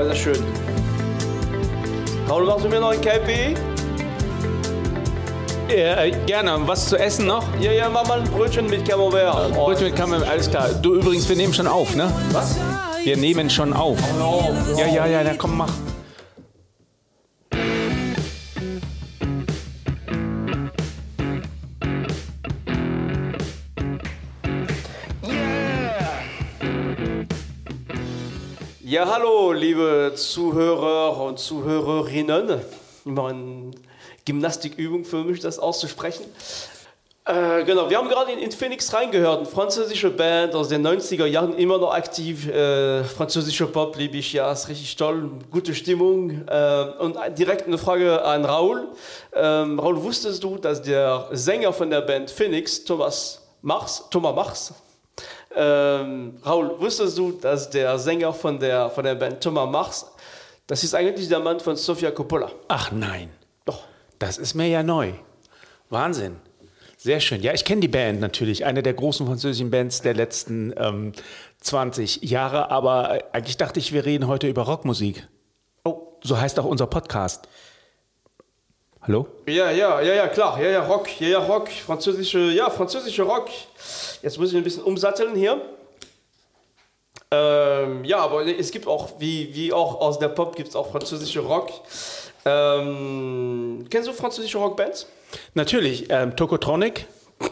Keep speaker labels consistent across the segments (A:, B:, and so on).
A: Oh, ist das schön. Paul, machst du mir noch ein KP?
B: Ja, äh, gerne. Was zu essen noch?
A: Ja, ja, mach mal ein Brötchen mit Camembert. Oh,
B: Brötchen mit Camembert, alles klar. Du übrigens, wir nehmen schon auf, ne?
A: Was?
B: Wir nehmen schon auf.
A: Oh,
B: Ja, ja, ja, na komm, mach.
A: Ja, hallo, liebe Zuhörer und Zuhörerinnen. Immer eine Gymnastikübung für mich, das auszusprechen. Äh, genau, wir haben gerade in, in Phoenix reingehört, eine französische Band aus den 90er Jahren, immer noch aktiv. Äh, französischer Pop liebe ich, ja, ist richtig toll, gute Stimmung. Äh, und direkt eine Frage an Raoul. Ähm, Raoul, wusstest du, dass der Sänger von der Band Phoenix, Thomas Mars, Thomas Mars, ähm, Raoul, wusstest du, dass der Sänger von der, von der Band Thomas Mars, das ist eigentlich der Mann von Sofia Coppola?
B: Ach nein,
A: Doch.
B: das ist mir ja neu. Wahnsinn. Sehr schön. Ja, ich kenne die Band natürlich, eine der großen französischen Bands der letzten ähm, 20 Jahre, aber äh, eigentlich dachte ich, wir reden heute über Rockmusik. Oh, so heißt auch unser Podcast. Hallo?
A: Ja, ja, ja, ja, klar. Ja, ja, Rock. Ja, ja, Rock. Französische, ja, französische Rock. Jetzt muss ich ein bisschen umsatteln hier. Ähm, ja, aber es gibt auch, wie, wie auch aus der Pop, gibt es auch französische Rock. Ähm, kennst du französische Rockbands?
B: Natürlich, ähm, Tokotronic.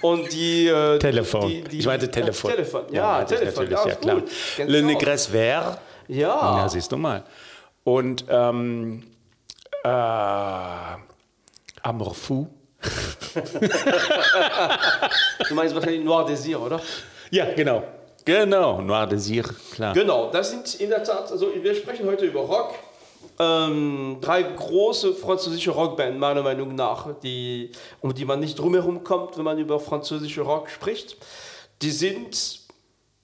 A: Und die. Äh,
B: Telefon.
A: Die, die,
B: ich meinte Telefon.
A: Ja, Telefon, ja,
B: ich
A: Telefon.
B: Natürlich,
A: ja,
B: ja, klar. Le
A: du auch.
B: Negres Vert.
A: Ja.
B: Ja, siehst du mal. Und ähm, äh, Amour Fou.
A: Du meinst wahrscheinlich Noir Désir, oder?
B: Ja, genau. Genau, Noir Désir, klar.
A: Genau, das sind in der Tat, also wir sprechen heute über Rock. Ähm, drei große französische Rockbands, meiner Meinung nach, die, um die man nicht drumherum kommt, wenn man über französische Rock spricht. Die sind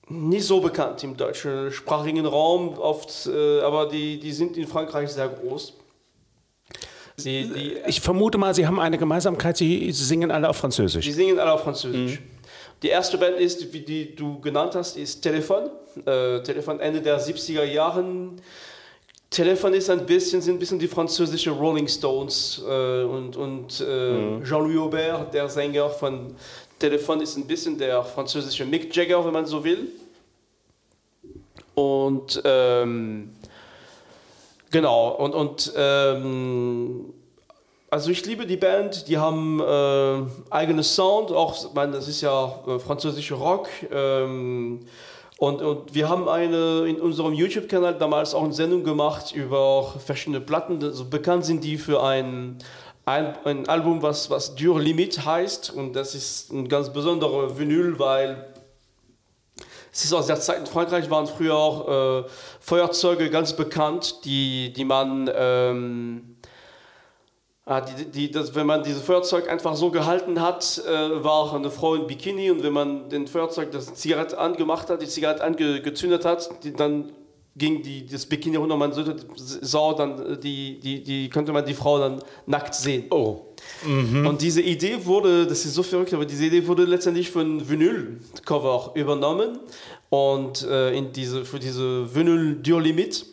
A: nicht so bekannt im deutschsprachigen Raum, oft, äh, aber die, die sind in Frankreich sehr groß. Die, die,
B: Ich vermute mal, Sie haben eine Gemeinsamkeit, Sie singen alle auf Französisch.
A: Die singen alle auf Französisch. Die erste Band ist, wie die du genannt hast, ist Telefon. Äh, Telefon Ende der 70er Jahren. Telefon ist ein bisschen, sind ein bisschen die französische Rolling Stones äh, und, und äh, Jean-Louis Aubert, der Sänger von Telefon, ist ein bisschen der französische Mick Jagger, wenn man so will. Und ähm, genau, und, und ähm, also ich liebe die Band, die haben äh, eigenen Sound, auch, meine, das ist ja äh, französischer Rock. Ähm, und, und wir haben eine in unserem YouTube-Kanal damals auch eine Sendung gemacht über verschiedene Platten. Also bekannt sind die für ein, ein, Album, was, was Dur Limit heißt. Und das ist ein ganz besonderer Vinyl, weil es ist aus der Zeit in Frankreich waren früher auch äh, Feuerzeuge ganz bekannt, die, die man, ähm, ah, die, die, das, wenn man dieses Feuerzeug einfach so gehalten hat, äh, war eine Frau in Bikini und wenn man den Feuerzeug, das Zigarette angemacht hat, die Zigarette angezündet hat, die, dann ging die, das Bikini runter, man sah dann, die, die, die, könnte man die Frau dann nackt sehen.
B: Oh.
A: Und diese Idee wurde, das ist so verrückt, aber diese Idee wurde letztendlich von Vinyl-Cover übernommen und äh, in diese, für diese Vinyl Dur Limit.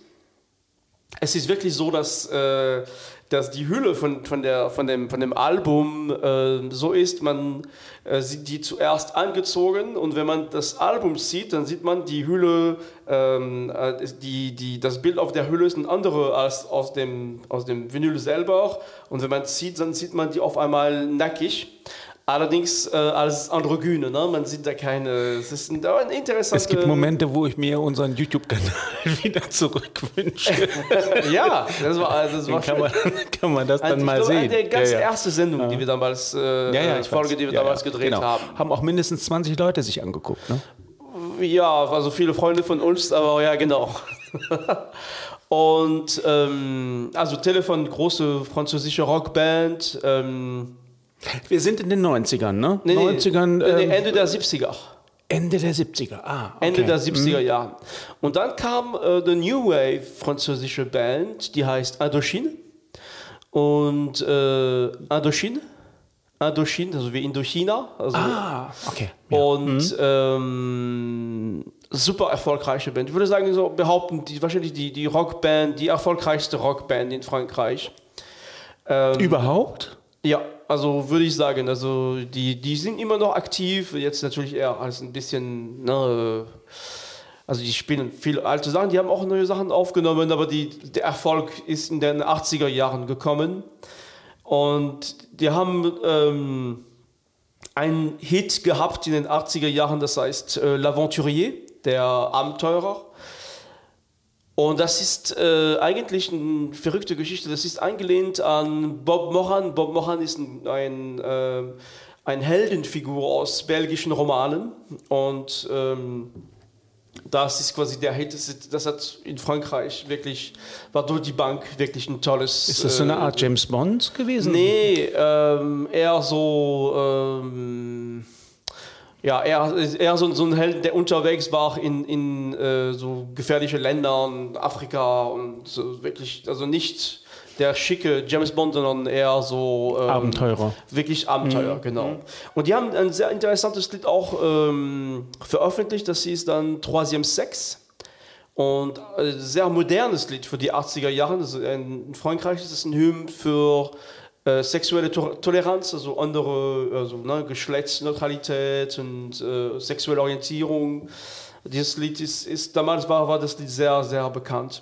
A: Es ist wirklich so, dass, äh, dass die Hülle von, von, der, von, dem, von dem Album äh, so ist, man äh, sieht die zuerst angezogen und wenn man das Album sieht, dann sieht man die Hülle, ähm, äh, die, die, das Bild auf der Hülle ist ein andere als aus dem, aus dem Vinyl selber und wenn man es sieht, dann sieht man die auf einmal nackig. Allerdings äh, als Androgyne, ne? man sieht da keine. Es ist ein, ein interessantes.
B: Es gibt Momente, wo ich mir unseren YouTube-Kanal wieder zurückwünsche.
A: ja, das war, also das war
B: Dann kann,
A: schön.
B: man, kann man das dann
A: Also ich
B: mal
A: glaube,
B: sehen.
A: Eine ganz
B: Ja, ja.
A: erste Sendung, die wir damals, äh,
B: Ja, ja, ich
A: Folge, die wir damals gedreht
B: genau.
A: haben.
B: Haben auch mindestens 20 Leute sich angeguckt. Ne?
A: Ja, also viele Freunde von uns, aber ja, genau. Und ähm, also Telefon, große französische Rockband. Ähm,
B: Wir sind in den 90ern, ne?
A: nee, nee,
B: 90ern,
A: nee,
B: ähm,
A: Ende der 70er.
B: Ende der 70er. Ah, okay.
A: Ende der 70er Jahre. Und dann kam äh, die New Wave französische Band, die heißt Indochine. Und äh, Indochine, Indochine, also wie Indochina. Also
B: Ah, okay.
A: und ähm, super erfolgreiche Band. Ich würde sagen, so behaupten, die, wahrscheinlich die, die Rockband, die erfolgreichste Rockband in Frankreich. Ähm,
B: Überhaupt?
A: Ja, also würde ich sagen, also die, die sind immer noch aktiv, jetzt natürlich eher als ein bisschen, ne, also die spielen viele alte Sachen, die haben auch neue Sachen aufgenommen, aber die, der Erfolg ist in den 80er Jahren gekommen. Und die haben ähm, einen Hit gehabt in den 80er Jahren, das heißt äh, L'Aventurier, der Abenteurer. Und das ist äh, eigentlich eine verrückte Geschichte. Das ist angelehnt an Bob Moran. Bob Moran ist ein, ein, äh, ein Heldenfigur aus belgischen Romanen. Und ähm, das ist quasi der Hit. Das, ist, das hat in Frankreich wirklich, war durch die Bank wirklich ein tolles.
B: Ist das so eine
A: äh,
B: Art James Bond gewesen?
A: Nee, ähm, eher so. Ähm, ja, eher, eher so, so ein Held, der unterwegs war in, in äh, so gefährliche Ländern, Afrika und so wirklich, also nicht der schicke James Bond, sondern eher so. Ähm,
B: Abenteurer.
A: Wirklich Abenteuer, genau. Und die haben ein sehr interessantes Lied auch ähm, veröffentlicht, das hieß dann Troisième Sex. Und ein sehr modernes Lied für die 80er Jahre. Also in Frankreich ist es ein Hymn für äh, sexuelle to Toleranz, also andere also, ne, Geschlechtsneutralität und äh, sexuelle Orientierung. Dieses Lied ist, ist damals war, war das Lied sehr, sehr bekannt.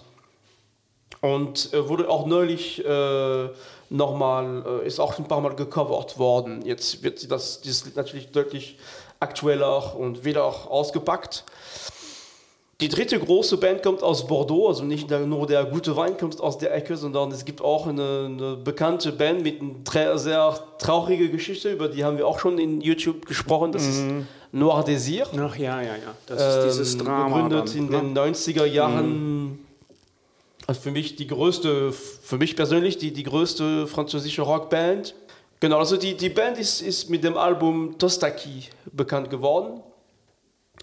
A: Und äh, wurde auch neulich äh, nochmal, äh, ist auch ein paar Mal gecovert worden. Jetzt wird das, dieses Lied natürlich deutlich aktueller und wieder ausgepackt. Die dritte große Band kommt aus Bordeaux, also nicht nur der gute Wein kommt aus der Ecke, sondern es gibt auch eine, eine bekannte Band mit einer sehr traurigen Geschichte, über die haben wir auch schon in YouTube gesprochen. Das ist Noir Désir.
B: Ach ja, ja, ja. Das ist dieses
A: Ähm,
B: Drama.
A: Gegründet
B: dann,
A: in
B: ne?
A: den 90er Jahren. Also für mich die größte, für mich persönlich die, die größte französische Rockband. Genau, also die, die Band ist, ist mit dem Album Tostaki bekannt geworden.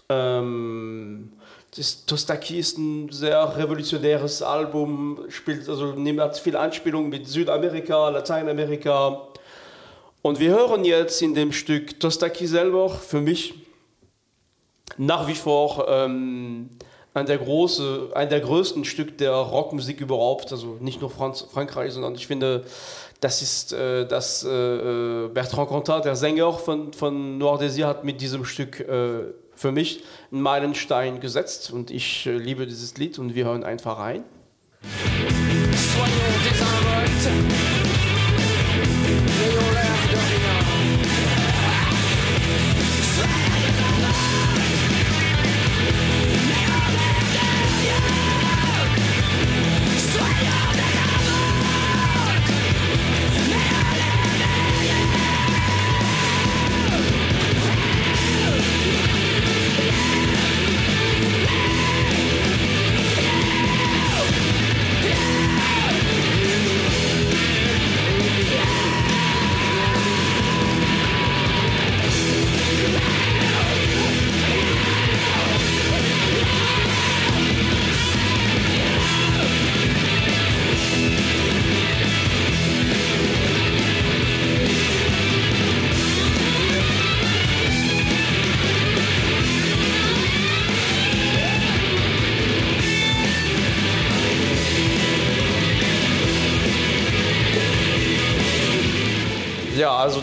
A: Ähm, das Tostaki ist ein sehr revolutionäres Album, spielt, also hat viele Anspielungen mit Südamerika, Lateinamerika. Und wir hören jetzt in dem Stück Tostaki selber für mich nach wie vor ähm, ein, der große, ein der größten Stück der Rockmusik überhaupt, also nicht nur Franz, Frankreich, sondern ich finde, das ist äh, das äh, äh, Bertrand Cantat, der Sänger von, von Noir Désir, hat mit diesem Stück äh, für mich einen Meilenstein gesetzt und ich äh, liebe dieses Lied und wir hören einfach rein.
C: Soyons désinvoltes,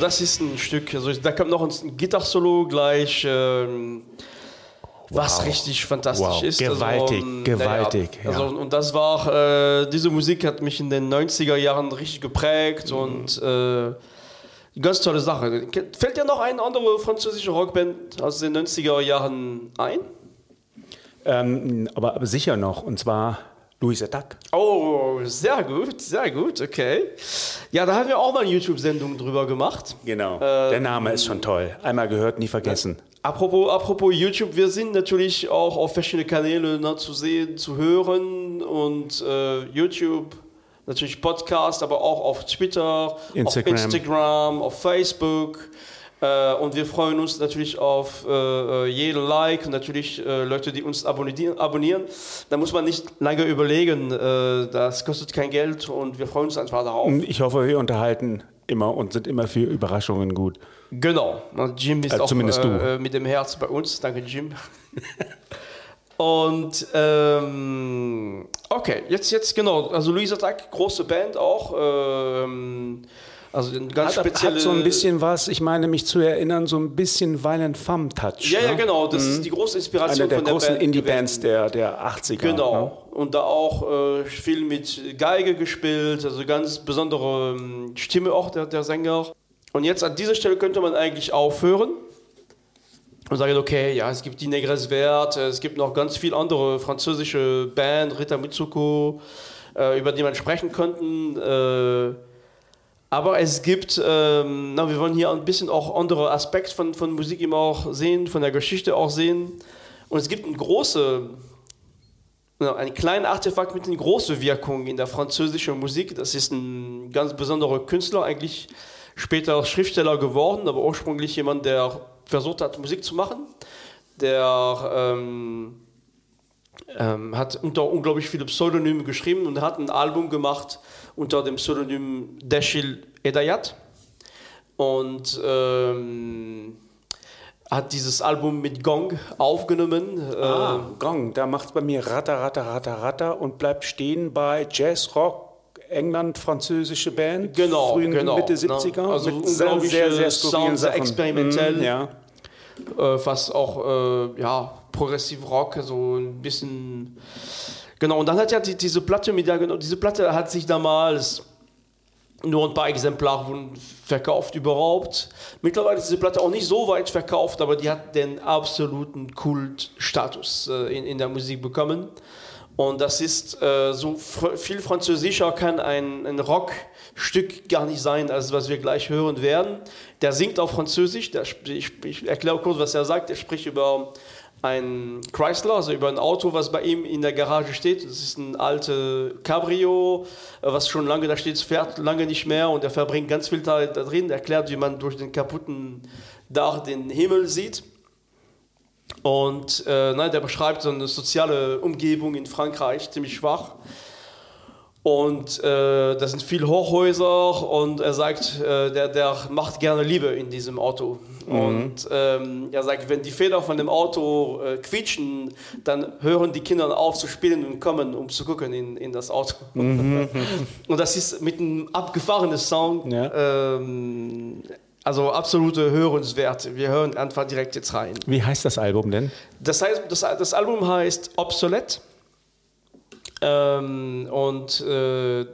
A: das ist ein Stück, also da kommt noch ein Gitarre-Solo gleich, ähm, was
B: Wow.
A: richtig fantastisch
B: Wow.
A: ist.
B: Gewaltig,
A: ähm,
B: gewaltig,
A: Ja, also. Und das war, äh, diese Musik hat mich in den 90er Jahren richtig geprägt
B: Mhm.
A: und äh, ganz tolle Sache. Fällt dir noch eine andere französische Rockband aus den 90er Jahren ein?
B: Ähm, aber, aber sicher noch, und zwar Louis Attack.
A: Oh, sehr gut, sehr gut, okay. Ja, da haben wir auch mal eine YouTube-Sendung drüber gemacht.
B: Genau.
A: Ähm,
B: Der Name ist schon toll. Einmal gehört, nie vergessen.
A: Apropos, apropos YouTube, wir sind natürlich auch auf verschiedene Kanäle ne, zu sehen, zu hören und äh, YouTube, natürlich Podcast, aber auch auf Twitter,
B: Instagram.
A: auf Instagram, auf Facebook. Äh, und wir freuen uns natürlich auf äh, jeden Like und natürlich äh, Leute, die uns abonnieren. abonnieren. Da muss man nicht lange überlegen, äh, das kostet kein Geld und wir freuen uns einfach darauf.
B: Ich hoffe, wir unterhalten immer und sind immer für Überraschungen gut.
A: Genau. Jim ist
B: Also
A: auch
B: zumindest du.
A: äh, mit dem Herz bei uns. Danke, Jim. Und ähm, okay, jetzt, jetzt genau. Also Louis Attack, große Band auch. Ähm, also ein ganz
B: Hat,
A: spezielle.
B: hat so ein bisschen was, ich meine mich zu erinnern, so ein bisschen Violent Femme-Touch.
A: Ja, ja,
B: ne?
A: genau. Das ist die große Inspiration
B: Eine der
A: von der
B: großen
A: Band
B: Indie-Bands der, der 80er.
A: Genau.
B: Ne?
A: Und da auch äh, viel mit Geige gespielt, also ganz besondere ähm, Stimme auch der, der Sänger. Und jetzt an dieser Stelle könnte man eigentlich aufhören und sagen, okay, ja, es gibt die Negres Vert, es gibt noch ganz viele andere französische Bands, Rita Mitsuko, äh, über die man sprechen könnten. Äh, aber es gibt, ähm, na, wir wollen hier ein bisschen auch andere Aspekte von, von Musik immer auch sehen, von der Geschichte auch sehen. Und es gibt eine große, ja, ein kleines Artefakt mit einer großen Wirkung in der französischen Musik. Das ist ein ganz besonderer Künstler, eigentlich später Schriftsteller geworden, aber ursprünglich jemand, der versucht hat, Musik zu machen. Der ähm, ähm, hat unter unglaublich viele Pseudonyme geschrieben und hat ein Album gemacht unter dem Pseudonym Dashil Edayat. Und ähm, hat dieses Album mit Gong aufgenommen.
B: Ah,
A: Ähm,
B: Gong, da macht es bei mir Ratter, Ratter, Ratter, Ratter und bleibt stehen bei Jazz, Rock, England, französische Band,
A: Genau,
B: frühen
A: genau,
B: Mitte
A: ne?
B: 70er,
A: Also
B: mit sehr, sehr, sehr
A: sehr experimentell.
B: Mm, ja.
A: äh, fast auch äh, ja, Progressive Rock, so ein bisschen. Genau, und dann hat ja die, diese Platte mit der, genau, diese Platte hat sich damals nur ein paar Exemplare wurden verkauft überhaupt. Mittlerweile ist diese Platte auch nicht so weit verkauft, aber die hat den absoluten Kultstatus äh, in, in der Musik bekommen. Und das ist äh, so fr viel französischer kann ein, ein Rockstück gar nicht sein, als was wir gleich hören werden. Der singt auf Französisch, der, ich, ich erkläre kurz, was er sagt. Er spricht über ein Chrysler, also über ein Auto, was bei ihm in der Garage steht. Das ist ein alte Cabrio, äh, was schon lange da steht, fährt lange nicht mehr und er verbringt ganz viel Zeit da drin, erklärt, wie man durch den kaputten Dach den Himmel sieht. Und äh, nein, der beschreibt so eine soziale Umgebung in Frankreich, ziemlich schwach. Und äh, da sind viele Hochhäuser und er sagt, äh, der, der macht gerne Liebe in diesem Auto. Und ähm, er sagt, wenn die Feder von dem Auto äh, quietschen, dann hören die Kinder auf zu spielen und kommen, um zu gucken in, in das Auto. und das ist mit einem abgefahrenen Sound.
B: Ja.
A: Ähm, also absolute Hörenswert. Wir hören einfach direkt jetzt rein.
B: Wie heißt das Album denn?
A: Das, heißt, das, das Album heißt Obsolete. Ähm, und äh,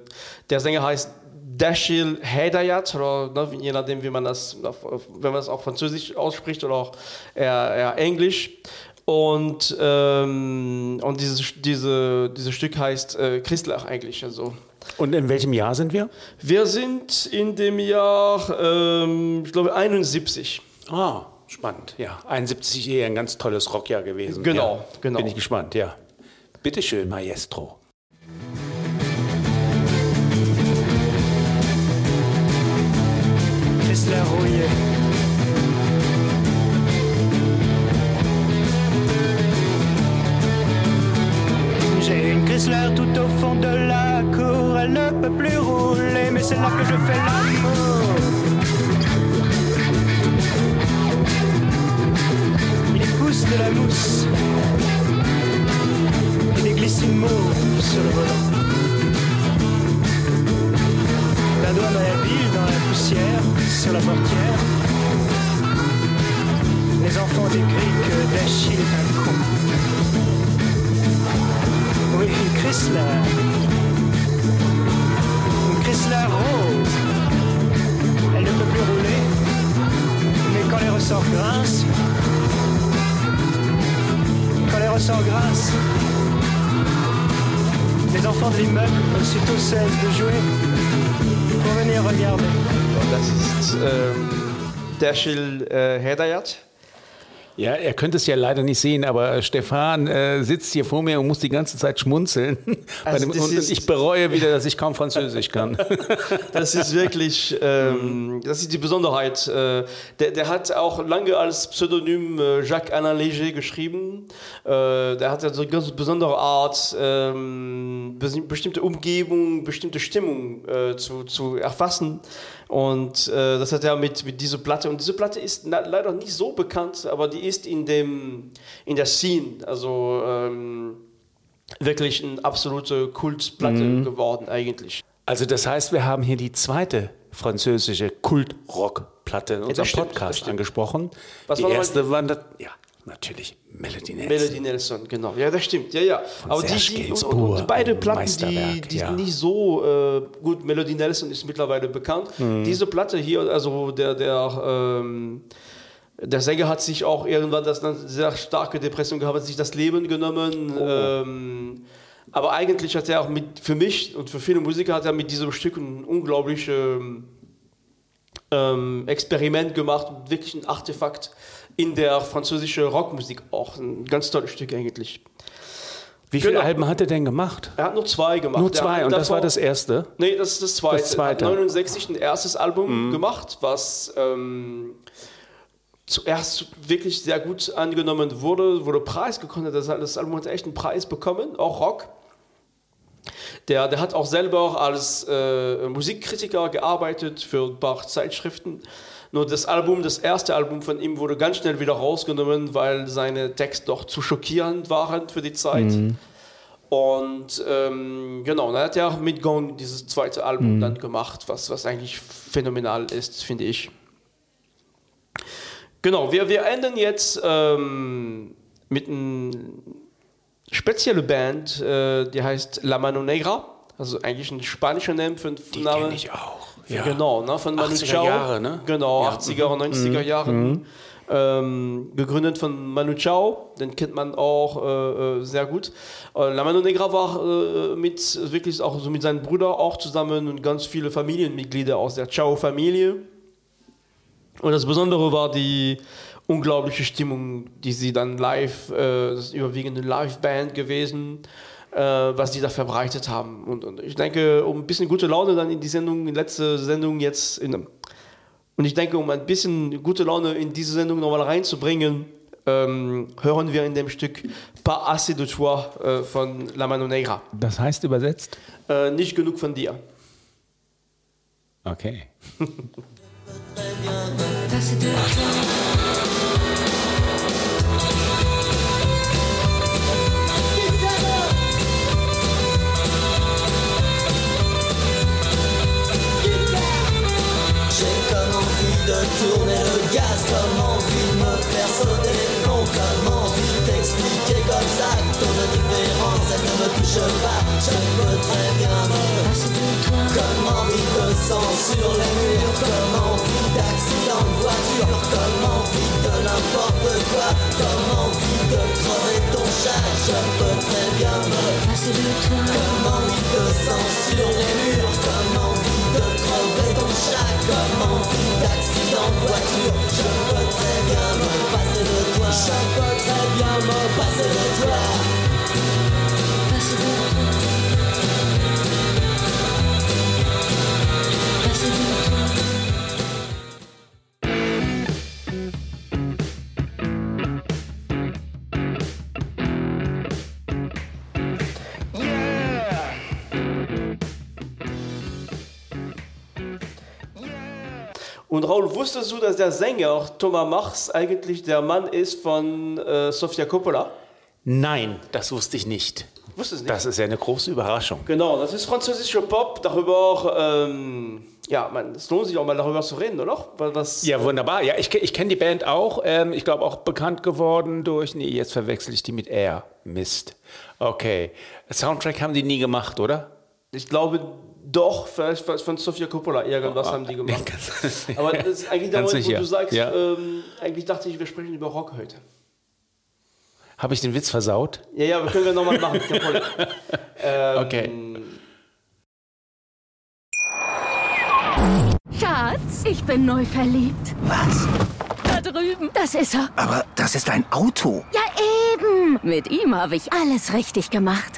A: der Sänger heißt Dashil Hedayat, oder ne, je nachdem, wie man das, wenn man das auf Französisch ausspricht oder auch eher, eher Englisch. Und, ähm, und dieses, diese, dieses Stück heißt äh, Christlach eigentlich. Also.
B: Und in welchem Jahr sind wir?
A: Wir sind in dem Jahr, ähm, ich glaube, 71.
B: Ah, spannend, ja. 71 eher ein ganz tolles Rockjahr gewesen.
A: Genau,
B: ja.
A: genau.
B: Bin ich gespannt, ja. Bitteschön, Maestro.
C: J'ai une Chrysler tout au fond de la cour, elle ne peut plus rouler, mais c'est là que je fais l'amour. Il pousse de la mousse et des glycines sur le volant. Sur la portière. Les enfants décrivent que Dachille est un. Oui, Chrysler. Chrysler rose. Elle ne peut plus rouler. Mais quand les ressorts grincent, quand les ressorts grincent, les enfants de l'immeuble aussitôt cessent de jouer pour venir regarder.
A: Das ist ähm, Dashil äh, Hedayat.
B: Ja, er könnte es ja leider nicht sehen, aber Stefan äh, sitzt hier vor mir und muss die ganze Zeit schmunzeln.
A: Also
B: dem, und
A: ist-
B: ich bereue wieder, dass ich kaum Französisch kann.
A: Das ist wirklich, ähm, das ist die Besonderheit. Äh, der, der hat auch lange als Pseudonym äh, Jacques Alain Léger geschrieben. Äh, der hat ja so eine ganz besondere Art, ähm, bes- bestimmte Umgebung, bestimmte Stimmung äh, zu, zu erfassen. Und äh, das hat er mit, mit dieser Platte. Und diese Platte ist leider nicht so bekannt, aber die ist in, dem, in der Scene, also ähm, wirklich eine absolute Kultplatte mhm. geworden eigentlich.
B: Also das heißt, wir haben hier die zweite französische Kultrockplatte in unserem ja, Podcast angesprochen. Was die war erste war, ja, natürlich Melody Nelson.
A: Melody Nelson, genau. Ja, das stimmt. Ja, ja.
B: Von Aber die, die, und, und
A: beide Platten, die, die ja. sind nicht so äh, gut. Melody Nelson ist mittlerweile bekannt. Mhm. Diese Platte hier, also der, der, ähm, der Sänger hat sich auch irgendwann das eine sehr starke Depression gehabt, hat sich das Leben genommen. Oh. Ähm, aber eigentlich hat er auch mit, für mich und für viele Musiker hat er mit diesem Stück ein unglaubliches ähm, Experiment gemacht, wirklich ein Artefakt in der französischen Rockmusik auch. Ein ganz tolles Stück eigentlich.
B: Wie viele genau. Alben hat er denn gemacht?
A: Er hat nur zwei gemacht.
B: Nur zwei und das war das erste?
A: Nee, das ist das zweite. Das zweite. Er hat 69 ein erstes Album mhm. gemacht, was ähm, zuerst wirklich sehr gut angenommen wurde, wurde Preis gekommen. Das, das Album hat echt einen Preis bekommen, auch Rock. Der, der hat auch selber als äh, Musikkritiker gearbeitet für ein paar Zeitschriften. Nur das Album, das erste Album von ihm wurde ganz schnell wieder rausgenommen, weil seine Texte doch zu schockierend waren für die Zeit. Mhm. Und ähm, genau, dann hat er auch mit Gong dieses zweite Album mhm. dann gemacht, was, was eigentlich phänomenal ist, finde ich. Genau, wir, wir enden jetzt ähm, mit einer speziellen Band, äh, die heißt La Mano Negra, also eigentlich ein spanischer Name für einen
B: Die kenne ich auch.
A: Ja. Genau, ne, von
B: Manu 80er Chao. Jahre, ne?
A: Genau, ja. 80er und 90er mhm. Jahren. Mhm. Ähm, gegründet von Manu Chao, den kennt man auch äh, äh, sehr gut. Äh, La Mano Negra war äh, mit wirklich auch so mit seinen Brüdern auch zusammen und ganz viele Familienmitglieder aus der Chao-Familie. Und das Besondere war die unglaubliche Stimmung, die sie dann live, äh, das ist überwiegend eine Live-Band gewesen was die da verbreitet haben. Und, und, ich denke, um ein bisschen gute Laune dann in die Sendung, in die letzte Sendung jetzt, in, und ich denke, um ein bisschen gute Laune in diese Sendung nochmal reinzubringen, ähm, hören wir in dem Stück Pas assez de toi äh, von La Mano Negra.
B: Das heißt übersetzt?
A: Äh, nicht genug von dir.
B: Okay.
A: Und Raul, wusstest du, dass der Sänger Thomas Machs eigentlich der Mann ist von äh, Sofia Coppola?
B: Nein, das wusste ich nicht.
A: Wusstest nicht?
B: Das ist ja eine große Überraschung.
A: Genau, das ist französischer Pop, darüber auch, ähm, ja, man, es lohnt sich auch mal darüber zu reden, oder?
B: Was, ja, wunderbar. Ja, ich, ich kenne die Band auch. Ähm, ich glaube auch bekannt geworden durch, nee, jetzt verwechsel ich die mit Air. Mist. Okay. Soundtrack haben die nie gemacht, oder?
A: Ich glaube, doch, vielleicht von Sofia Coppola, irgendwas oh, haben die gemacht. Aber das ist eigentlich der Moment, wo du sagst, ja. ähm, eigentlich dachte ich, wir sprechen über Rock heute.
B: Habe ich den Witz versaut?
A: Ja, ja, wir können wir nochmal machen.
B: ähm, okay.
D: Schatz, ich bin neu verliebt.
E: Was?
D: Da drüben. Das ist er.
E: Aber das ist ein Auto.
D: Ja, eben. Mit ihm habe ich alles richtig gemacht.